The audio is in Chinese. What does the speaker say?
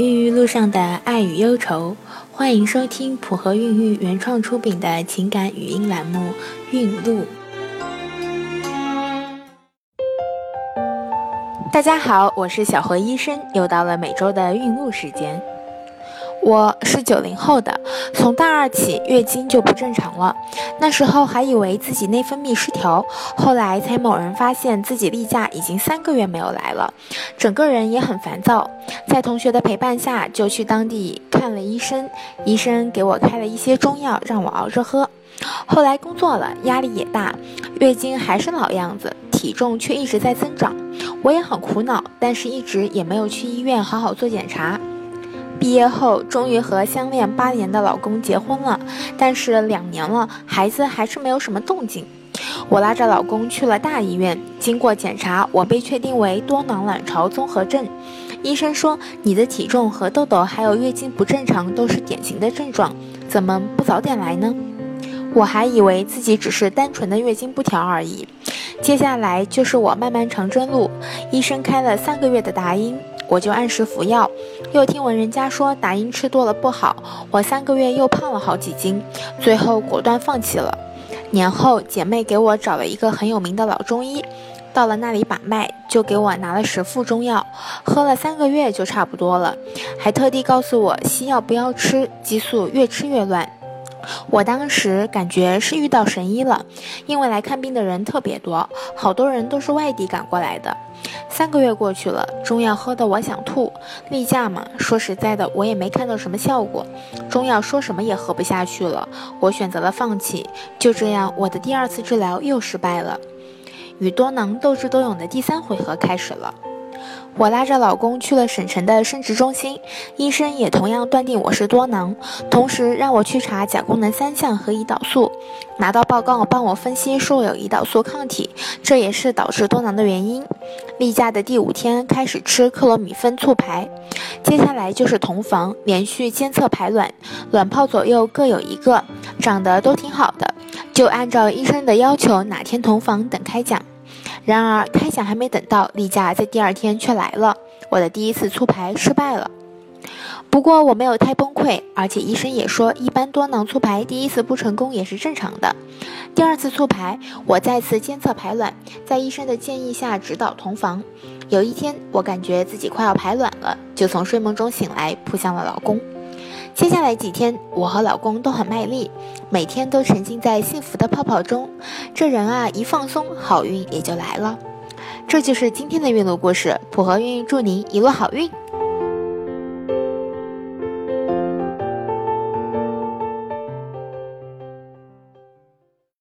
孕育路上的爱与忧愁，欢迎收听普和孕育原创出品的情感语音栏目《孕路》。大家好，我是小何医生，又到了每周的孕路时间。我是九零后的，从大二起月经就不正常了。那时候还以为自己内分泌失调，后来才某人发现自己例假已经三个月没有来了，整个人也很烦躁。在同学的陪伴下，就去当地看了医生，医生给我开了一些中药让我熬着喝。后来工作了，压力也大，月经还是老样子，体重却一直在增长，我也很苦恼，但是一直也没有去医院好好做检查。毕业后，终于和相恋八年的老公结婚了，但是两年了，孩子还是没有什么动静。我拉着老公去了大医院，经过检查，我被确定为多囊卵巢综合症。医生说，你的体重和痘痘还有月经不正常都是典型的症状，怎么不早点来呢？我还以为自己只是单纯的月经不调而已。接下来就是我漫漫长征路，医生开了三个月的达英。我就按时服药，又听闻人家说达英吃多了不好，我三个月又胖了好几斤，最后果断放弃了。年后，姐妹给我找了一个很有名的老中医，到了那里把脉，就给我拿了十副中药，喝了三个月就差不多了，还特地告诉我西药不要吃，激素越吃越乱。我当时感觉是遇到神医了，因为来看病的人特别多，好多人都是外地赶过来的。三个月过去了，中药喝得我想吐。例假嘛，说实在的，我也没看到什么效果。中药说什么也喝不下去了，我选择了放弃。就这样，我的第二次治疗又失败了。与多囊斗智斗勇的第三回合开始了。我拉着老公去了省城的生殖中心，医生也同样断定我是多囊，同时让我去查甲功能三项和胰岛素。拿到报告，帮我分析说有胰岛素抗体，这也是导致多囊的原因。例假的第五天开始吃克罗米芬促排，接下来就是同房，连续监测排卵，卵泡左右各有一个，长得都挺好的，就按照医生的要求哪天同房等开奖。然而开奖还没等到，例假在第二天却来了，我的第一次促排失败了。不过我没有太崩溃，而且医生也说，一般多囊促排第一次不成功也是正常的。第二次促排，我再次监测排卵，在医生的建议下指导同房。有一天，我感觉自己快要排卵了，就从睡梦中醒来，扑向了老公。接下来几天，我和老公都很卖力，每天都沉浸在幸福的泡泡中。这人啊，一放松，好运也就来了。这就是今天的运路故事，普和运祝您一路好运。